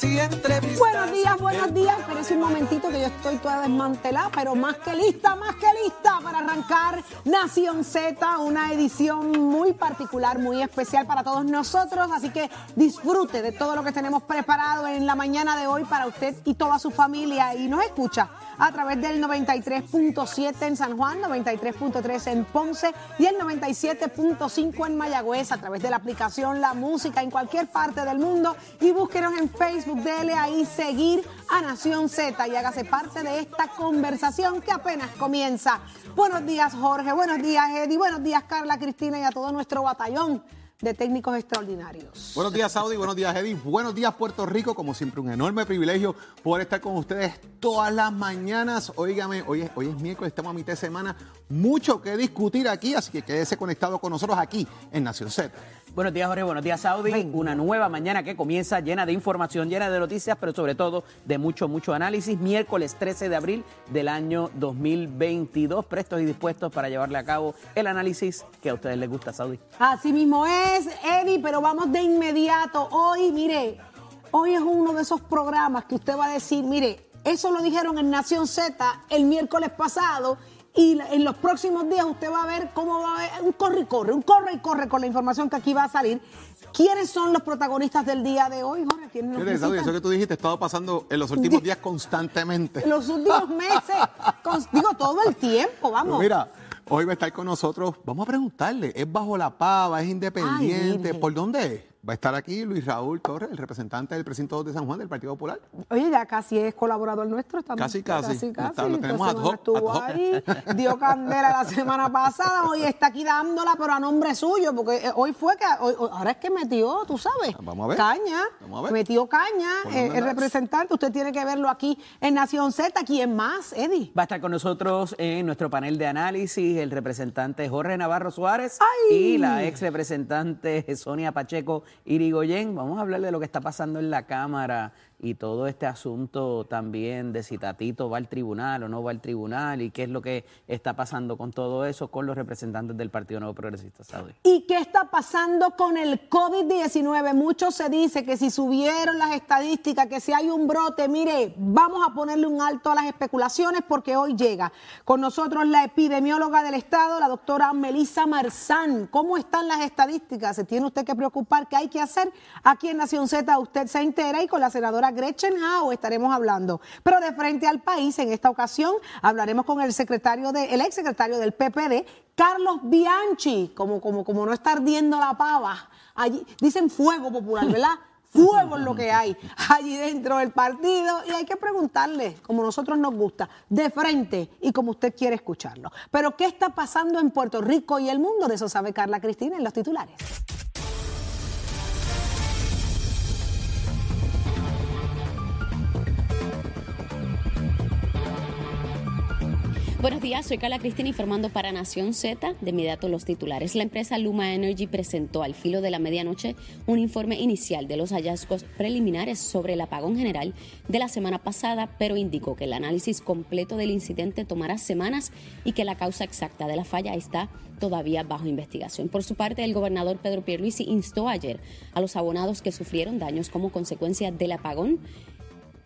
Buenos días, buenos días. Espérense un momentito que yo estoy toda desmantelada, pero más que lista, más que lista para arrancar Nación Z, una edición muy particular, muy especial para todos nosotros. Así que disfrute de todo lo que tenemos preparado en la mañana de hoy para usted y toda su familia. Y nos escucha a través del 93.7 en San Juan, 93.3 en Ponce y el 97.5 en Mayagüez a través de la aplicación La Música en cualquier parte del mundo. Y búsquenos en Facebook, dele ahí seguir a Nación Z y hágase parte de esta conversación que apenas comienza. Buenos días, Jorge. Buenos días, Eddie. Buenos días, Carla, Cristina y a todo nuestro batallón de técnicos extraordinarios. Buenos días, Saudi. Buenos días, Eddie. Buenos días, Puerto Rico. Como siempre, un enorme privilegio poder estar con ustedes todas las mañanas. Óigame, hoy es, hoy es miércoles, estamos a mitad de semana. Mucho que discutir aquí, así que quédese conectado con nosotros aquí en Nación Z. Buenos días, Jorge. Buenos días, Saudi. Una nueva mañana que comienza llena de información, llena de noticias, pero sobre todo de mucho, mucho análisis. Miércoles 13 de abril del año 2022, prestos y dispuestos para llevarle a cabo el análisis que a ustedes les gusta, Saudi. Así mismo es, Eddie, pero vamos de inmediato. Hoy, mire, hoy es uno de esos programas que usted va a decir, mire, eso lo dijeron en Nación Z el miércoles pasado y en los próximos días usted va a ver cómo va a haber un corre y corre, un corre y corre con la información que aquí va a salir. ¿Quiénes son los protagonistas del día de hoy, Jorge? ¿Quiénes nos eso que tú dijiste ha estado pasando en los últimos días constantemente. En los últimos meses, con- digo todo el tiempo, vamos. Pues mira, hoy va a estar con nosotros. Vamos a preguntarle, ¿es bajo la pava? ¿Es independiente? Virgen. ¿Por dónde es? Va a estar aquí Luis Raúl Torres, el representante del precinto de San Juan del Partido Popular. Oye, ya casi es colaborador nuestro. estamos- Casi, casi. Casi, casi. Está- lo tenemos Esta ad hoc, Estuvo ad hoc. ahí, dio candela la semana pasada, hoy está aquí dándola, pero a nombre suyo, porque eh, hoy fue que, hoy- ahora es que metió, tú sabes, Vamos a ver. caña, Vamos a ver. metió caña, ¿Por eh, el representante, usted tiene que verlo aquí en Nación Z, ¿quién más, Eddie? Va a estar con nosotros en nuestro panel de análisis el representante Jorge Navarro Suárez ¡Ay! y la ex representante Sonia Pacheco Irigoyen. Vamos a hablar de lo que está pasando en la Cámara y todo este asunto también de si Tatito va al tribunal o no va al tribunal y qué es lo que está pasando con todo eso con los representantes del Partido Nuevo Progresista Saudi. ¿Y qué está pasando con el COVID-19? Mucho se dice que si subieron las estadísticas, que si hay un brote, mire, vamos a ponerle un alto a las especulaciones porque hoy llega con nosotros la epidemióloga del Estado, la doctora Melissa Marzán. ¿Cómo están las estadísticas? ¿Se tiene usted que preocupar? ¿Qué hay que hacer? Aquí en Nación Z usted se entera y con la senadora Gretchen Howe estaremos hablando. Pero de frente al país, en esta ocasión, hablaremos con el secretario de, el ex secretario del PPD, Carlos Bianchi, como, como, como no está ardiendo la pava. Allí, dicen fuego popular, ¿verdad? Fuego es lo que hay allí dentro del partido y hay que preguntarle, como nosotros nos gusta, de frente y como usted quiere escucharlo. Pero ¿qué está pasando en Puerto Rico y el mundo? De eso sabe Carla Cristina en los titulares. Buenos días, soy Carla Cristina informando para Nación Z. De inmediato los titulares. La empresa Luma Energy presentó al filo de la medianoche un informe inicial de los hallazgos preliminares sobre el apagón general de la semana pasada, pero indicó que el análisis completo del incidente tomará semanas y que la causa exacta de la falla está todavía bajo investigación. Por su parte, el gobernador Pedro Pierluisi instó ayer a los abonados que sufrieron daños como consecuencia del apagón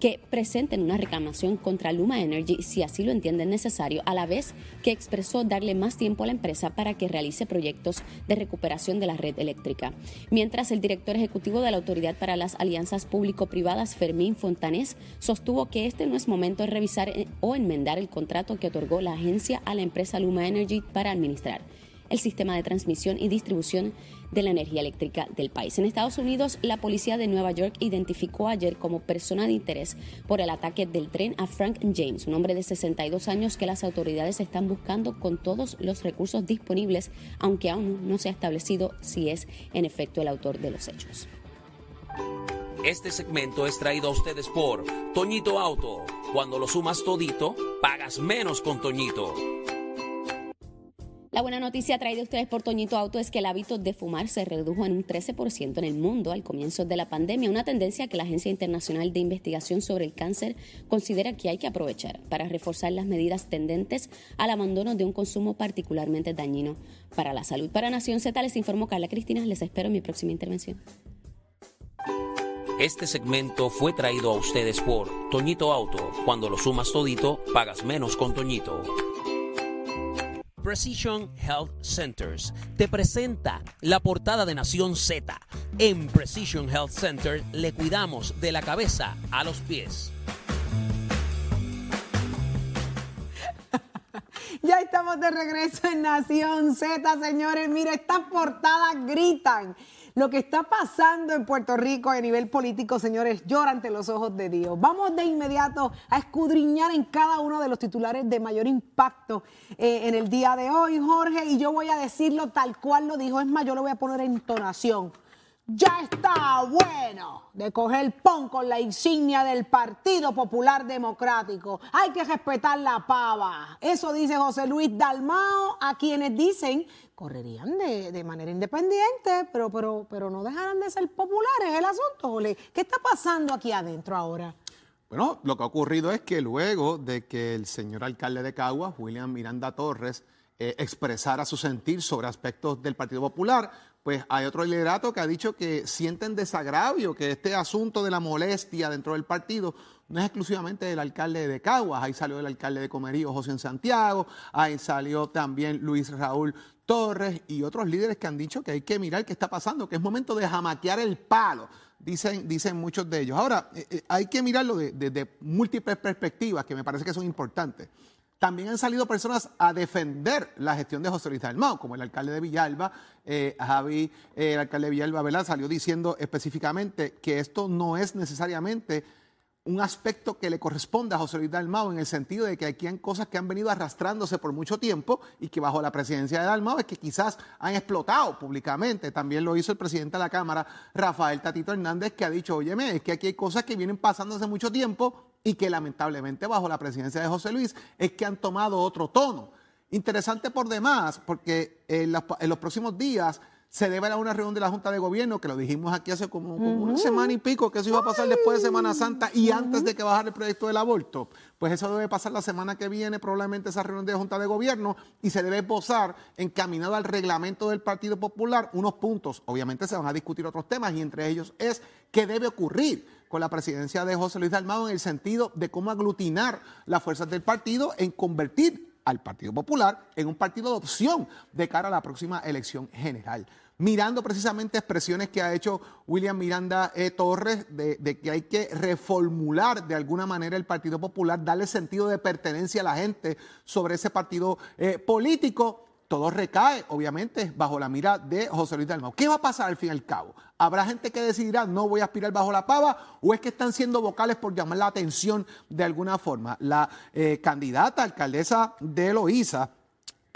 que presenten una reclamación contra Luma Energy si así lo entienden necesario, a la vez que expresó darle más tiempo a la empresa para que realice proyectos de recuperación de la red eléctrica. Mientras el director ejecutivo de la Autoridad para las Alianzas Público-Privadas, Fermín Fontanés, sostuvo que este no es momento de revisar eh, o enmendar el contrato que otorgó la agencia a la empresa Luma Energy para administrar el sistema de transmisión y distribución de la energía eléctrica del país. En Estados Unidos, la policía de Nueva York identificó ayer como persona de interés por el ataque del tren a Frank James, un hombre de 62 años que las autoridades están buscando con todos los recursos disponibles, aunque aún no se ha establecido si es en efecto el autor de los hechos. Este segmento es traído a ustedes por Toñito Auto. Cuando lo sumas todito, pagas menos con Toñito. La buena noticia traída a ustedes por Toñito Auto es que el hábito de fumar se redujo en un 13% en el mundo al comienzo de la pandemia, una tendencia que la Agencia Internacional de Investigación sobre el Cáncer considera que hay que aprovechar para reforzar las medidas tendentes al abandono de un consumo particularmente dañino para la salud. Para Nación Z les informo Carla Cristina, les espero en mi próxima intervención. Este segmento fue traído a ustedes por Toñito Auto. Cuando lo sumas todito, pagas menos con Toñito. Precision Health Centers te presenta la portada de Nación Z. En Precision Health Center le cuidamos de la cabeza a los pies. Ya estamos de regreso en Nación Z, señores. Mire, estas portadas gritan. Lo que está pasando en Puerto Rico a nivel político, señores, llora ante los ojos de Dios. Vamos de inmediato a escudriñar en cada uno de los titulares de mayor impacto eh, en el día de hoy, Jorge, y yo voy a decirlo tal cual lo dijo. Es más, yo lo voy a poner en entonación. Ya está bueno de coger pon con la insignia del Partido Popular Democrático. Hay que respetar la pava. Eso dice José Luis Dalmao, a quienes dicen correrían de, de manera independiente, pero, pero, pero no dejarán de ser populares el asunto, Jole. ¿Qué está pasando aquí adentro ahora? Bueno, lo que ha ocurrido es que luego de que el señor alcalde de Caguas, William Miranda Torres, eh, expresara su sentir sobre aspectos del Partido Popular, pues hay otro liderato que ha dicho que sienten desagravio, que este asunto de la molestia dentro del partido no es exclusivamente del alcalde de Caguas, ahí salió el alcalde de Comerío, José en Santiago, ahí salió también Luis Raúl Torres y otros líderes que han dicho que hay que mirar qué está pasando, que es momento de jamaquear el palo, dicen, dicen muchos de ellos. Ahora, eh, eh, hay que mirarlo desde de, múltiples perspectivas que me parece que son importantes. También han salido personas a defender la gestión de José Luis Dalmau, como el alcalde de Villalba, eh, Javi, el alcalde de Villalba, ¿verdad? Salió diciendo específicamente que esto no es necesariamente un aspecto que le corresponde a José Luis Dalmao en el sentido de que aquí hay cosas que han venido arrastrándose por mucho tiempo y que bajo la presidencia de Dalmao es que quizás han explotado públicamente. También lo hizo el presidente de la Cámara, Rafael Tatito Hernández, que ha dicho, óyeme, es que aquí hay cosas que vienen pasando hace mucho tiempo y que lamentablemente bajo la presidencia de José Luis es que han tomado otro tono. Interesante por demás, porque en los próximos días se debe a una reunión de la Junta de Gobierno, que lo dijimos aquí hace como, una semana y pico, que eso iba a pasar después de Semana Santa y antes de que bajara el proyecto del aborto. Pues eso debe pasar la semana que viene, probablemente esa reunión de la Junta de Gobierno, y se debe posar encaminado al reglamento del Partido Popular unos puntos. Obviamente se van a discutir otros temas y entre ellos es qué debe ocurrir con la presidencia de José Luis Dalmado en el sentido de cómo aglutinar las fuerzas del partido en convertir al Partido Popular en un partido de opción de cara a la próxima elección general mirando precisamente expresiones que ha hecho William Miranda e. Torres de, que hay que reformular de alguna manera el Partido Popular, darle sentido de pertenencia a la gente sobre ese partido eh, político. Todo recae, obviamente, bajo la mira de José Luis Dalmau. ¿Qué va a pasar al fin y al cabo? ¿Habrá gente que decidirá no voy a aspirar bajo la pava o es que están siendo vocales por llamar la atención de alguna forma? La eh, candidata alcaldesa de Loíza,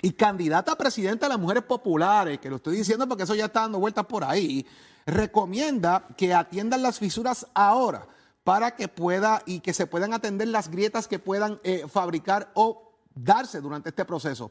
y candidata a presidenta de las mujeres populares, que lo estoy diciendo porque eso ya está dando vueltas por ahí, recomienda que atiendan las fisuras ahora para que pueda y que se puedan atender las grietas que puedan eh, fabricar o darse durante este proceso.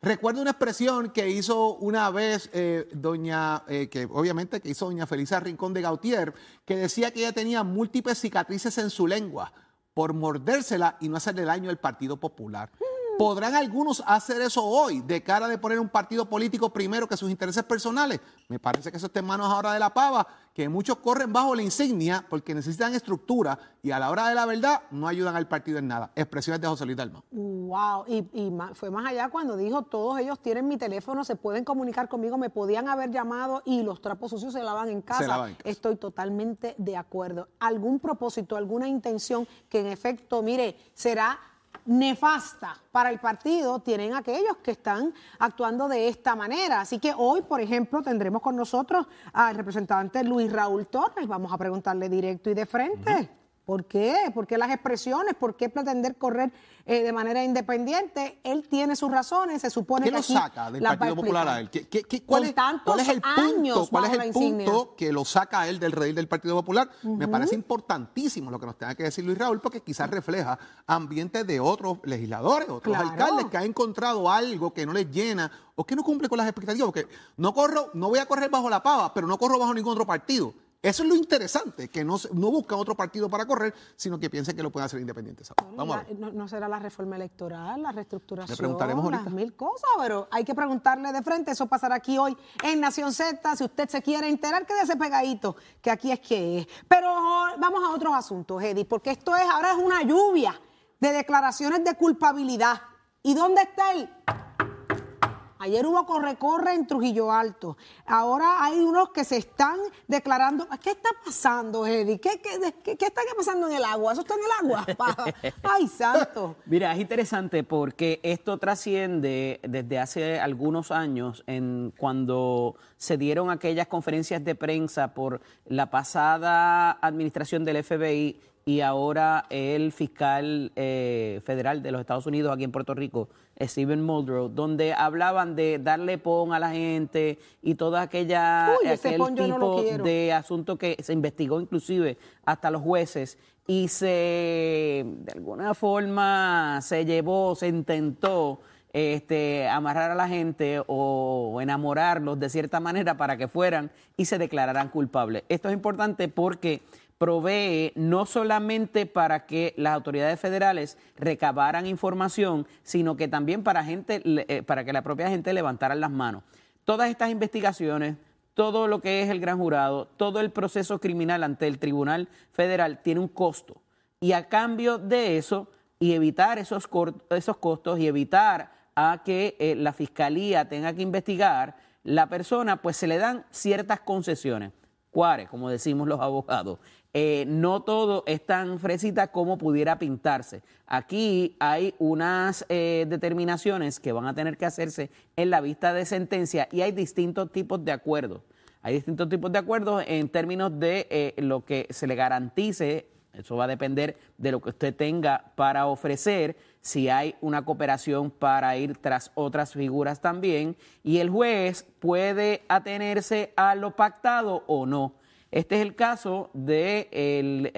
Recuerdo una expresión que hizo una vez eh, doña, eh, que obviamente que hizo doña Felisa Rincón de Gautier, que decía que ella tenía múltiples cicatrices en su lengua por mordérsela y no hacerle daño al Partido Popular. ¿Podrán algunos hacer eso hoy de cara de poner un partido político primero que sus intereses personales? Me parece que eso está en manos ahora de la pava, que muchos corren bajo la insignia porque necesitan estructura y a la hora de la verdad no ayudan al partido en nada. Expresiones de José Luis Dalmau. Wow, y, fue más allá cuando dijo, todos ellos tienen mi teléfono, se pueden comunicar conmigo, me podían haber llamado y los trapos sucios se lavan en casa. lavan en casa. Estoy totalmente de acuerdo. Algún propósito, alguna intención que en efecto, mire, será nefasta para el partido, tienen aquellos que están actuando de esta manera. Así que hoy, por ejemplo, tendremos con nosotros al representante Luis Raúl Torres. Vamos a preguntarle directo y de frente. ¿Por qué? ¿Por qué las expresiones? ¿Por qué pretender correr eh, de manera independiente? Él tiene sus razones, se supone ¿Qué que lo aquí saca del Partido Popular a él? ¿Qué- qué- qué- cuál, es, tantos cuál es el punto? ¿Cuál es el punto que lo saca a él del redil del Partido Popular? Me parece importantísimo lo que nos tenga que decir Luis Raúl, porque quizás refleja ambientes de otros legisladores, otros Claro. alcaldes que han encontrado algo que no les llena o que no cumple con las expectativas. Porque no corro, no voy a correr bajo la pava, pero no corro bajo ningún otro partido. Eso es lo interesante, que no, no buscan otro partido para correr, sino que piensen que lo pueden hacer independientes. Vamos a ver. no, no será la reforma electoral, la reestructuración, Le preguntaremos ahorita. las mil cosas, pero hay que preguntarle de frente. Eso pasará aquí hoy en Nación Z. Si usted se quiere enterar, quédese pegadito, que aquí es que es. Pero vamos a otros asuntos, Eddie, porque esto es ahora es una lluvia de declaraciones de culpabilidad. ¿Y dónde está el Ayer hubo corre-corre en Trujillo Alto. Ahora hay unos que se están declarando. ¿Qué está pasando, Eddie? ¿Qué, qué, qué- qué está pasando en el agua? ¿Eso está en el agua? ¡Ay, santo! Mira, es interesante porque esto trasciende desde hace algunos años en cuando se dieron aquellas conferencias de prensa por la pasada administración del FBI y ahora el fiscal eh, federal de los Estados Unidos aquí en Puerto Rico, Stephen Muldrow, donde hablaban de darle pon a la gente y toda aquella Uy, aquel no tipo de asunto que se investigó inclusive hasta los jueces y se de alguna forma se llevó, se intentó este, amarrar a la gente o enamorarlos de cierta manera para que fueran y se declararan culpables. Esto es importante porque provee no solamente para que las autoridades federales recabaran información, sino que también para, gente, eh, para que la propia gente levantara las manos. Todas estas investigaciones, todo lo que es el gran jurado, todo el proceso criminal ante el Tribunal Federal tiene un costo. Y a cambio de eso, y evitar esos, esos costos y evitar a que eh, la fiscalía tenga que investigar, la persona, pues se le dan ciertas concesiones. ¿Cuáles? Como decimos los abogados. Eh, no todo es tan fresita como pudiera pintarse. Aquí hay unas eh, determinaciones que van a tener que hacerse en la vista de sentencia y hay distintos tipos de acuerdos. Hay distintos tipos de acuerdos en términos de eh, lo que se le garantice, eso va a depender de lo que usted tenga para ofrecer, si hay una cooperación para ir tras otras figuras también, y el juez puede atenerse a lo pactado o no. Este es el caso del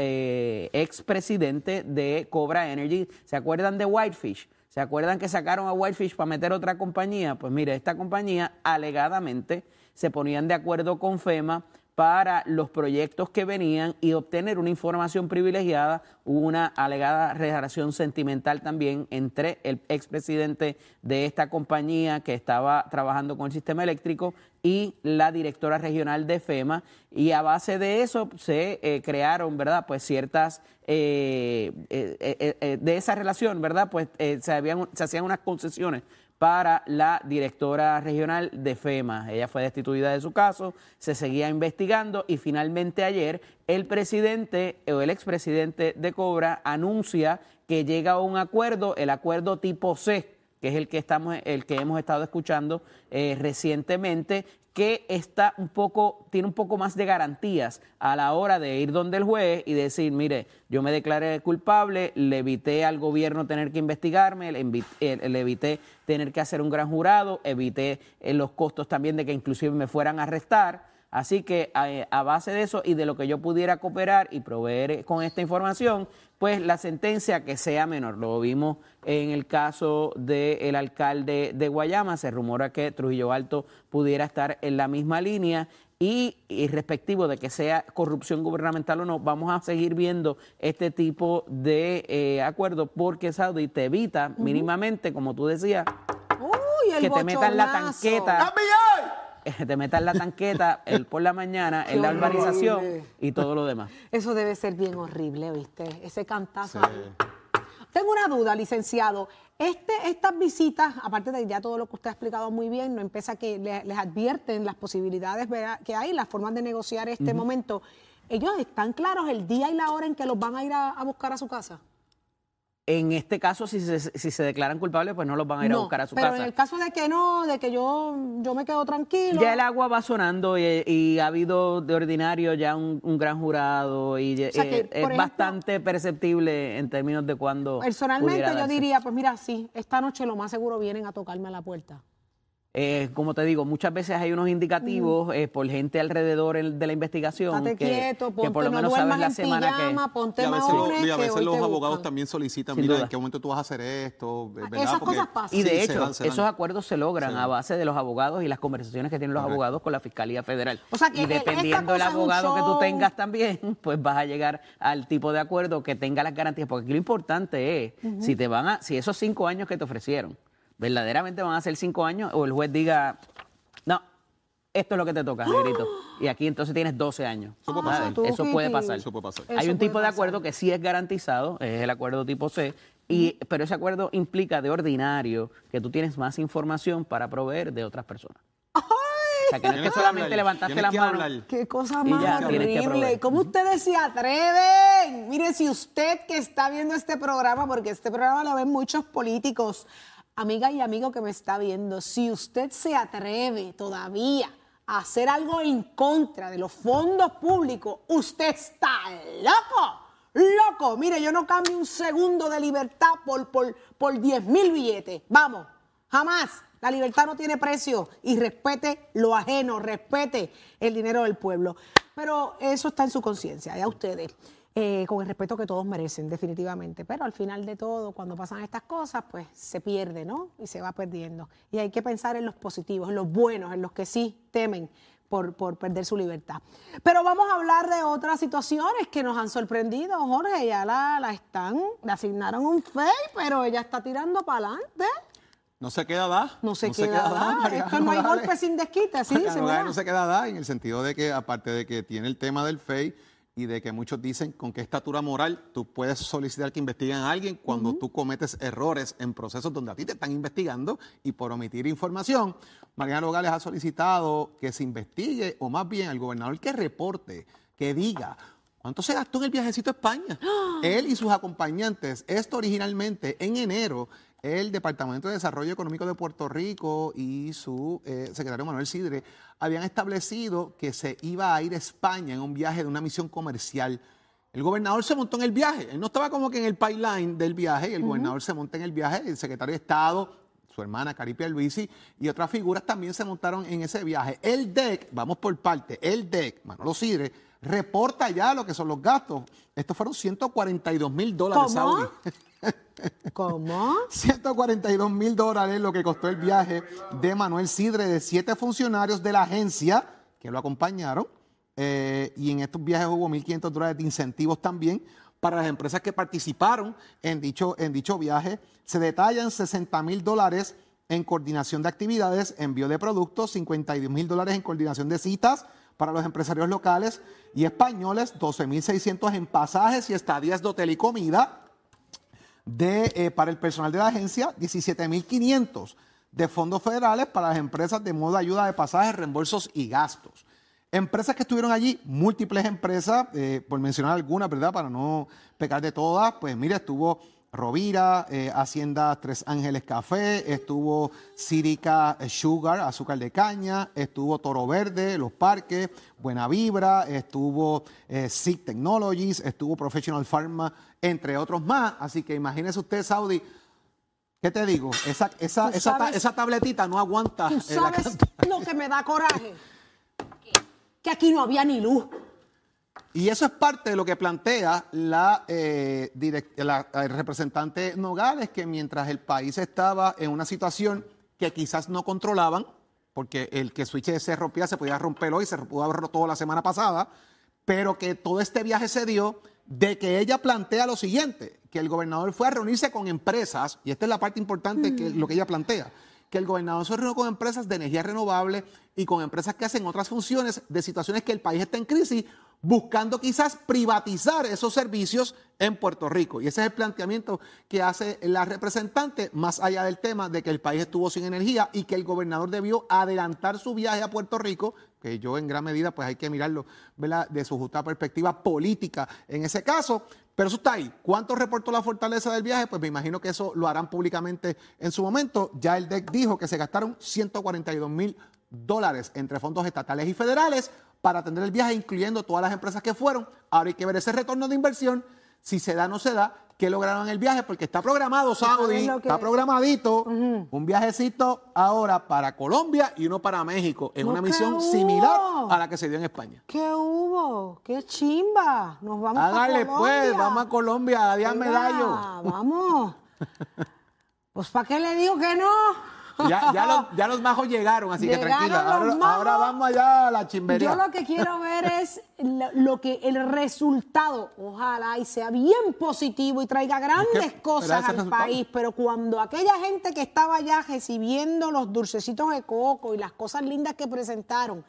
expresidente de Cobra Energy. ¿Se acuerdan de Whitefish? ¿Se acuerdan que sacaron a Whitefish para meter otra compañía? Pues mire, esta compañía alegadamente se ponían de acuerdo con FEMA para los proyectos que venían y obtener una información privilegiada. Hubo una alegada relación sentimental también entre el expresidente de esta compañía que estaba trabajando con el sistema eléctrico y la directora regional de FEMA. Y a base de eso se eh, crearon, ¿verdad? Pues ciertas, eh, eh, de esa relación, ¿verdad? Pues se hacían unas concesiones para la directora regional de FEMA. Ella fue destituida de su caso, se seguía investigando y finalmente ayer el presidente o el expresidente de Cobra anuncia que llega a un acuerdo, el acuerdo tipo C, que es el que estamos, el que hemos estado escuchando eh, recientemente, que está un poco, tiene un poco más de garantías a la hora de ir donde el juez y decir, mire, yo me declaré culpable, le evité al gobierno tener que investigarme, le, eh, evité tener que hacer un gran jurado, evité eh, los costos también de que inclusive me fueran a arrestar. Así que a, a base de eso y de lo que yo pudiera cooperar y proveer con esta información, pues la sentencia que sea menor. Lo vimos en el caso del alcalde de Guayama, se rumora que Trujillo Alto pudiera estar en la misma línea y, y respectivo de que sea corrupción gubernamental o no, vamos a seguir viendo este tipo de eh, acuerdos porque Saudi te evita mínimamente, como tú decías, Uy, el que te metan la tanqueta, te metan la tanqueta el por la mañana en la urbanización y todo lo demás. Eso debe ser bien horrible, ¿viste? Ese cantazo. Tengo una duda, licenciado. Este, estas visitas, aparte de ya todo lo que usted ha explicado muy bien, no empieza que le- les advierten las posibilidades ¿verdad? que hay, las formas de negociar este momento. ¿Ellos están claros el día y la hora en que los van a ir a, a buscar a su casa? En este caso, si se, si se declaran culpables, pues no los van a ir a buscar a su pero casa. en el caso de que no, de que yo, yo me quedo tranquilo. Ya el agua va sonando y, y ha habido de ordinario ya un, un gran jurado y O sea que, eh, es ejemplo, bastante perceptible en términos de cuándo Personalmente yo diría, pues mira, sí, esta noche lo más seguro vienen a tocarme a la puerta. Eh, como te digo, muchas veces hay unos indicativos eh, por gente alrededor de la investigación Estate que, quieto, que ponte, por lo no menos sabes la semana pijama, que... ponte Y a veces, lo- maones, y a veces los abogados buscan. también solicitan, Sin mira, duda. ¿en qué momento tú vas a hacer esto? ¿verdad? esas Porque- cosas pasan. Y de Sí, se hecho, dan, se dan. esos acuerdos se logran Sí. a base de los abogados y las conversaciones que tienen los Correcto. abogados con la Fiscalía Federal. O sea, que y el- esta dependiendo del abogado que tú tengas también, pues vas a llegar al tipo de acuerdo que tenga las garantías. Porque aquí lo importante es, si te van a, si esos cinco años que te ofrecieron, verdaderamente van a ser cinco años, o el juez diga, no, esto es lo que te toca, negrito. Y aquí entonces tienes 12 años. Eso puede ¿sabes? pasar. tú, Eso puede pasar. Eso puede pasar. Hay Eso un tipo de acuerdo que sí es garantizado, es el acuerdo tipo C, y, pero ese acuerdo implica de ordinario que tú tienes más información para proveer de otras personas. O sea, que no es que solamente hablar, levantaste las manos. hablar. Qué cosa más horrible. ¿Cómo ustedes se atreven? Mire, si usted que está viendo este programa, porque este programa lo ven muchos políticos, amiga y amigo que me está viendo, si usted se atreve todavía a hacer algo en contra de los fondos públicos, usted está loco. Loco, mire, yo no cambio un segundo de libertad por, por, por 10 mil billetes. Vamos, jamás. La libertad no tiene precio y respete lo ajeno, respete el dinero del pueblo. Pero eso está en su conciencia, ya ustedes, eh, con el respeto que todos merecen, definitivamente. Pero al final de todo, cuando pasan estas cosas, pues se pierde, ¿no? Y se va perdiendo. Y hay que pensar en los positivos, en los buenos, en los que sí temen por, por perder su libertad. Pero vamos a hablar de otras situaciones que nos han sorprendido, Jorge. Ya la, la están, le asignaron un FEI, pero ella está tirando para adelante. No se queda da. No se queda da. Mariano Esto no hay golpe sin desquite, así Mariano ¿verdad? no se queda da en el sentido de que, aparte de que tiene el tema del FEI y de que muchos dicen con qué estatura moral tú puedes solicitar que investiguen a alguien cuando tú cometes errores en procesos donde a ti te están investigando y por omitir información, Mariano Nogales ha solicitado que se investigue o más bien al gobernador que reporte, que diga ¿Cuánto se gastó en el viajecito a España? Él y sus acompañantes, esto originalmente en enero, el Departamento de Desarrollo Económico de Puerto Rico y su eh, secretario Manuel Sidre habían establecido que se iba a ir a España en un viaje de una misión comercial. El gobernador se montó en el viaje, él no estaba como que en el pipeline del viaje, y el gobernador se monta en el viaje, el secretario de Estado, su hermana Caripia Luisi y otras figuras también se montaron en ese viaje. El DEC, vamos por parte, el DEC, Manolo Sidre, reporta ya lo que son los gastos. Estos fueron 142 mil dólares, ¿Cómo? ¿Cómo? 142 mil dólares lo que costó el viaje de Manuel Sidre, de siete funcionarios de la agencia que lo acompañaron. Eh, y en estos viajes hubo 1.500 dólares de incentivos también para las empresas que participaron en dicho, en dicho viaje. Se detallan 60 mil dólares en coordinación de actividades, envío de productos, 52 mil dólares en coordinación de citas para los empresarios locales y españoles, 12.600 en pasajes y estadías de hotel y comida, de, eh, para el personal de la agencia, 17.500 de fondos federales para las empresas de modo de ayuda de pasajes, reembolsos y gastos. Empresas que estuvieron allí, múltiples empresas, eh, por mencionar algunas, ¿verdad? Para no pecar de todas, pues mira, estuvo Rovira, eh, Hacienda Tres Ángeles Café, estuvo Círica Sugar, azúcar de caña, estuvo Toro Verde, Los Parques, Buena Vibra, estuvo eh, Technologies, estuvo Professional Pharma, entre otros más. Así que imagínese usted, Saudi, ¿qué te digo? Esa, esa, esa, ta- esa tabletita no aguanta. ¿Tú eh, la sabes lo que me da coraje? que aquí no había ni luz. Y eso es parte de lo que plantea la, eh, la- representante Nogales, que mientras el país estaba en una situación que quizás no controlaban, porque el que switch se rompía se podía romper hoy, se pudo haber roto la semana pasada, pero que todo este viaje se dio de que ella plantea lo siguiente, que el gobernador fue a reunirse con empresas, y esta es la parte importante que lo que ella plantea, que el gobernador se reunió con empresas de energía renovable y con empresas que hacen otras funciones de situaciones que el país está en crisis, buscando quizás privatizar esos servicios en Puerto Rico. Y ese es el planteamiento que hace la representante, más allá del tema de que el país estuvo sin energía y que el gobernador debió adelantar su viaje a Puerto Rico, que yo en gran medida pues hay que mirarlo de su justa perspectiva política en ese caso. Pero eso está ahí. ¿Cuánto reportó la fortaleza del viaje? Pues me imagino que eso lo harán públicamente en su momento. Ya el DEC dijo que se gastaron 142 mil dólares entre fondos estatales y federales para atender el viaje, incluyendo todas las empresas que fueron. Ahora hay que ver ese retorno de inversión, si se da o no se da, qué lograron el viaje, porque está programado, Saudi, que- está programadito, un viajecito ahora para Colombia y uno para México, en No, una ¿qué misión hubo? similar a la que se dio en España. ¿Qué hubo? ¡Qué chimba! Nos vamos Hágale pa' pues, Colombia. vamos a Colombia, a Díaz Medallo. Vamos. Pues ¿para qué le digo que no? Ya, ya, los, ya los majos llegaron, así que tranquila. Ahora, vamos allá a la chimbería. Yo lo que quiero ver es lo, lo que el resultado, ojalá y sea bien positivo y traiga grandes Es que, pero cosas al resultado. país, pero cuando aquella gente que estaba allá recibiendo los dulcecitos de coco y las cosas lindas que presentaron,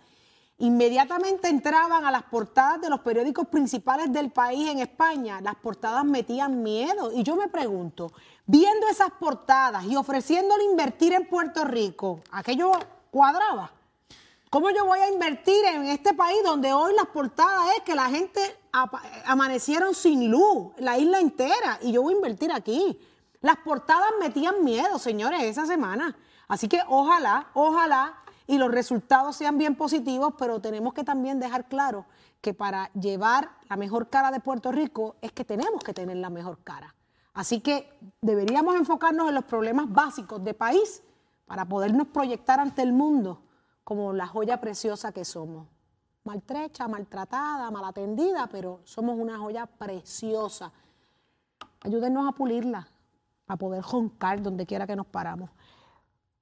inmediatamente entraban a las portadas de los periódicos principales del país en España, las portadas metían miedo. Y yo me pregunto, viendo esas portadas y ofreciéndole invertir en Puerto Rico, aquello cuadraba. ¿Cómo yo voy a invertir en este país donde hoy las portadas es que la gente amanecieron sin luz, la isla entera, y yo voy a invertir aquí? Las portadas metían miedo, señores, esa semana. Así que ojalá, ojalá, y los resultados sean bien positivos, pero tenemos que también dejar claro que para llevar la mejor cara de Puerto Rico es que tenemos que tener la mejor cara. Así que deberíamos enfocarnos en los problemas básicos de país para podernos proyectar ante el mundo como la joya preciosa que somos. Maltrecha, maltratada, mal atendida, pero somos una joya preciosa. Ayúdennos a pulirla, a poder joncar donde quiera que nos paramos.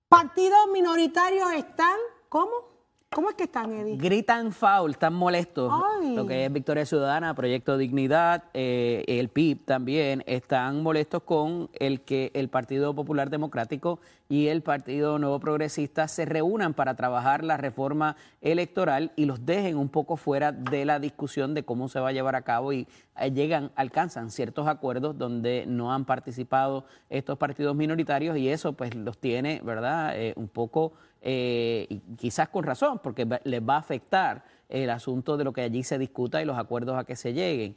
Partidos minoritarios están, ¿cómo? ¿Cómo es que están, Eddie? Gritan foul, están molestos. Ay. Lo que es Victoria Ciudadana, Proyecto Dignidad, eh, el PIB también, están molestos con el que el Partido Popular Democrático y el Partido Nuevo Progresista se reúnan para trabajar la reforma electoral y los dejen un poco fuera de la discusión de cómo se va a llevar a cabo y llegan, alcanzan ciertos acuerdos donde no han participado estos partidos minoritarios y eso pues los tiene, ¿verdad? Eh, un poco eh, y quizás con razón, porque les va a afectar el asunto de lo que allí se discuta y los acuerdos a que se lleguen.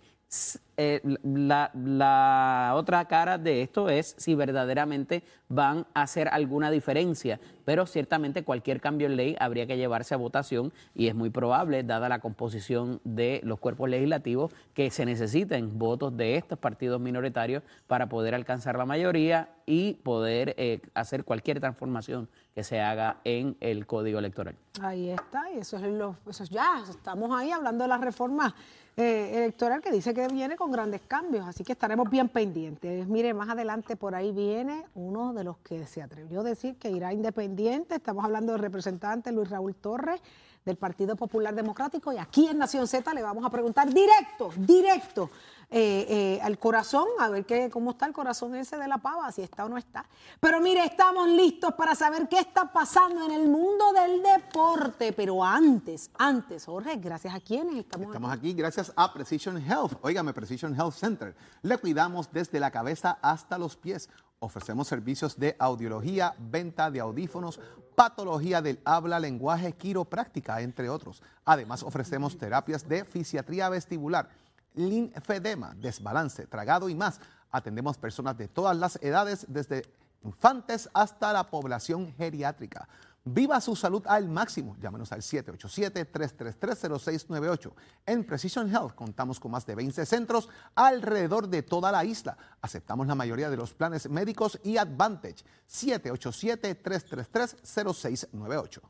Eh, la, la otra cara de esto es si verdaderamente van a hacer alguna diferencia, pero ciertamente cualquier cambio en ley habría que llevarse a votación y es muy probable, dada la composición de los cuerpos legislativos, que se necesiten votos de estos partidos minoritarios para poder alcanzar la mayoría y poder eh, hacer cualquier transformación que se haga en el código electoral. Ahí está, y eso es, lo, eso es ya, estamos ahí hablando de la reforma eh, electoral que dice que viene con grandes cambios, así que estaremos bien pendientes. Mire, más adelante por ahí viene uno de los que se atrevió a decir que irá independiente, estamos hablando del representante Luis Raúl Torres del Partido Popular Democrático y aquí en Nación Z le vamos a preguntar directo, directo eh, eh, al corazón, a ver qué, cómo está el corazón ese de la pava, si está o no está. Pero mire, estamos listos para saber qué está pasando en el mundo del deporte. Pero antes, antes, Jorge, gracias a quienes estamos, Estamos aquí gracias a Precision Health. Óigame, Precision Health Center. Le cuidamos desde la cabeza hasta los pies. Ofrecemos servicios de audiología, venta de audífonos, patología del habla, lenguaje, quiropráctica, entre otros. Además, ofrecemos terapias de fisiatría vestibular, linfedema, desbalance, tragado y más. Atendemos personas de todas las edades, desde infantes hasta la población geriátrica. Viva su salud al máximo. Llámenos al 787-333-0698. En Precision Health contamos con más de 20 centros alrededor de toda la isla. Aceptamos la mayoría de los planes médicos y Advantage. 787-333-0698.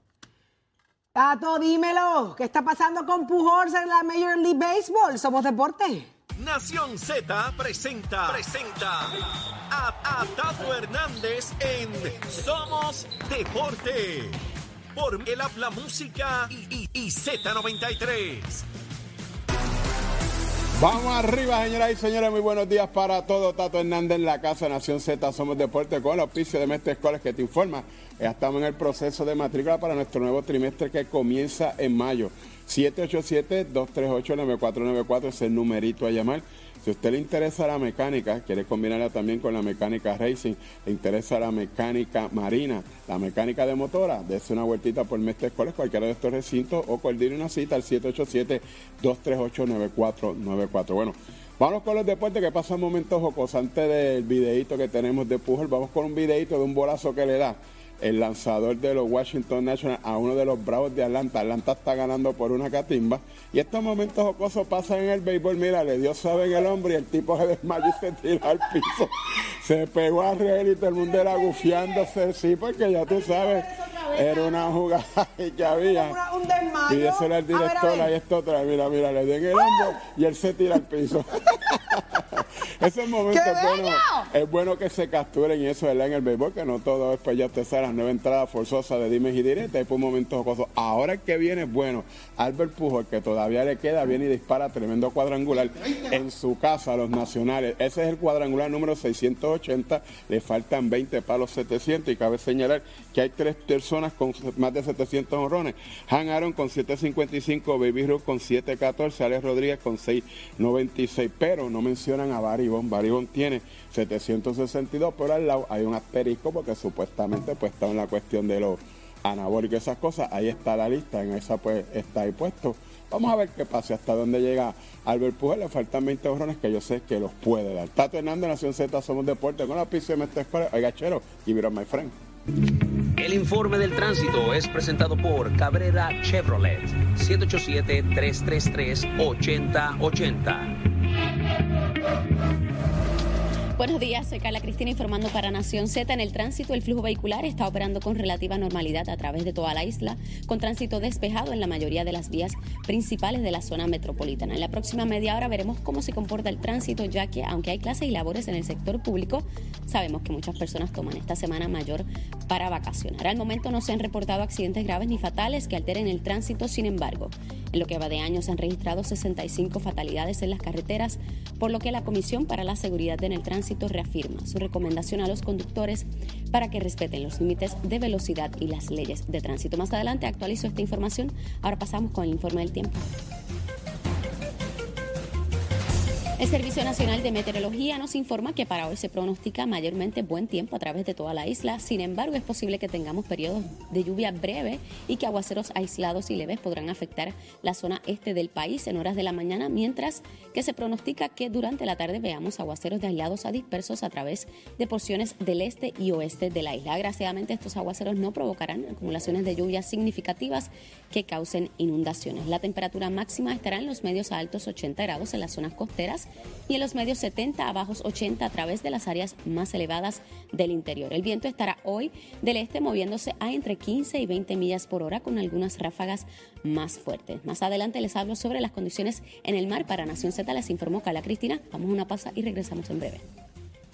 Tato, dímelo. ¿Qué está pasando con Pujols en la Major League Baseball? Somos deporte. Nación Z presenta, a, Tato Hernández en Somos Deporte. Por el habla música y, y, y Z93. Vamos arriba, señoras y señores. Muy buenos días para todos. Tato Hernández en la Casa Nación Z. Somos Deporte con el auspicio de Mestre Escuelas que te informa. Ya estamos en el proceso de matrícula para nuestro nuevo trimestre que comienza en mayo. 787-238-9494 es el numerito a llamar. Si a usted le interesa la mecánica, quiere combinarla también con la mecánica racing, le interesa la mecánica marina, la mecánica de motora, dése una vueltita por Mestre Escuelas, cualquiera de estos recintos, o coordine una cita al 787-238-9494. Bueno, vamos con los deportes que pasan momentos jocos. Antes del videito que tenemos de Pujol, vamos con un videito de un bolazo que le da el lanzador de los Washington Nationals a uno de los Bravos de Atlanta. Atlanta está ganando por una catimba. Y estos momentos jocosos pasan en el béisbol. Mira, le dio suave en el hombre y el tipo se desmayó y se tiró al piso. Se pegó a reír y todo el mundo era gufiándose. Sí, porque ya tú sabes, era una jugada que había. Un desmayo. Pídeselo al A ver, a director, ahí está otra. Mira, mira, le dio en el hombro y él se tira al piso. Esos momentos, ¡Qué bueno, bello! es bueno que se capturen y eso, ¿verdad? En el béisbol, que no todo es pues ya te sale las nueve entradas forzosas de dimes y diretes, hay por momentos jocosos. Ahora el que viene es bueno. Albert Pujol, que todavía le queda, viene y dispara tremendo cuadrangular en su casa a los nacionales. Ese es el cuadrangular número 680, le faltan 20 para los 700 y cabe señalar que hay tres personas con más de 700 honrones. Han Aaron con 755, Baby Ruth con 714, Alex Rodríguez con 696, pero no mencionan a Barry Bond tiene 762, pero al lado hay un asterisco porque supuestamente pues está en la cuestión de los anabólicos y esas cosas. Ahí está la lista, en esa pues está ahí puesto. Vamos a ver qué pasa, hasta dónde llega Albert Pujol. Le faltan 20 honrones que yo sé que los puede dar. Tato Hernández, Nación Z, Somos Deporte, con la pizza de Mestre Escuela. Oiga, chero, it up, my friend. El informe del tránsito es presentado por Cabrera Chevrolet. 787-333-8080. Buenos días, soy Carla Cristina informando para Nación Z. En el tránsito, el flujo vehicular está operando con relativa normalidad a través de toda la isla, con tránsito despejado en la mayoría de las vías principales de la zona metropolitana. En la próxima media hora veremos cómo se comporta el tránsito, ya que aunque hay clases y labores en el sector público, sabemos que muchas personas toman esta semana mayor para vacacionar. Al momento no se han reportado accidentes graves ni fatales que alteren el tránsito, sin embargo, en lo que va de año se han registrado 65 fatalidades en las carreteras, por lo que la Comisión para la Seguridad en el Tránsito reafirma su recomendación a los conductores para que respeten los límites de velocidad y las leyes de tránsito. Más adelante actualizo esta información. Ahora pasamos con el informe del tiempo. El Servicio Nacional de Meteorología nos informa que para hoy se pronostica mayormente buen tiempo a través de toda la isla. Sin embargo, es posible que tengamos periodos de lluvia breve y que aguaceros aislados y leves podrán afectar la zona este del país en horas de la mañana, mientras que se pronostica que durante la tarde veamos aguaceros de aislados a dispersos a través de porciones del este y oeste de la isla. Agraciadamente, estos aguaceros no provocarán acumulaciones de lluvias significativas que causen inundaciones. La temperatura máxima estará en los medios a altos 80 grados en las zonas costeras y en los medios 70 a bajos 80 a través de las áreas más elevadas del interior. El viento estará hoy del este moviéndose a entre 15 y 20 millas por hora con algunas ráfagas más fuertes. Más adelante les hablo sobre las condiciones en el mar. Para Nación Z les informó Carla Cristina. Vamos una pausa y regresamos en breve.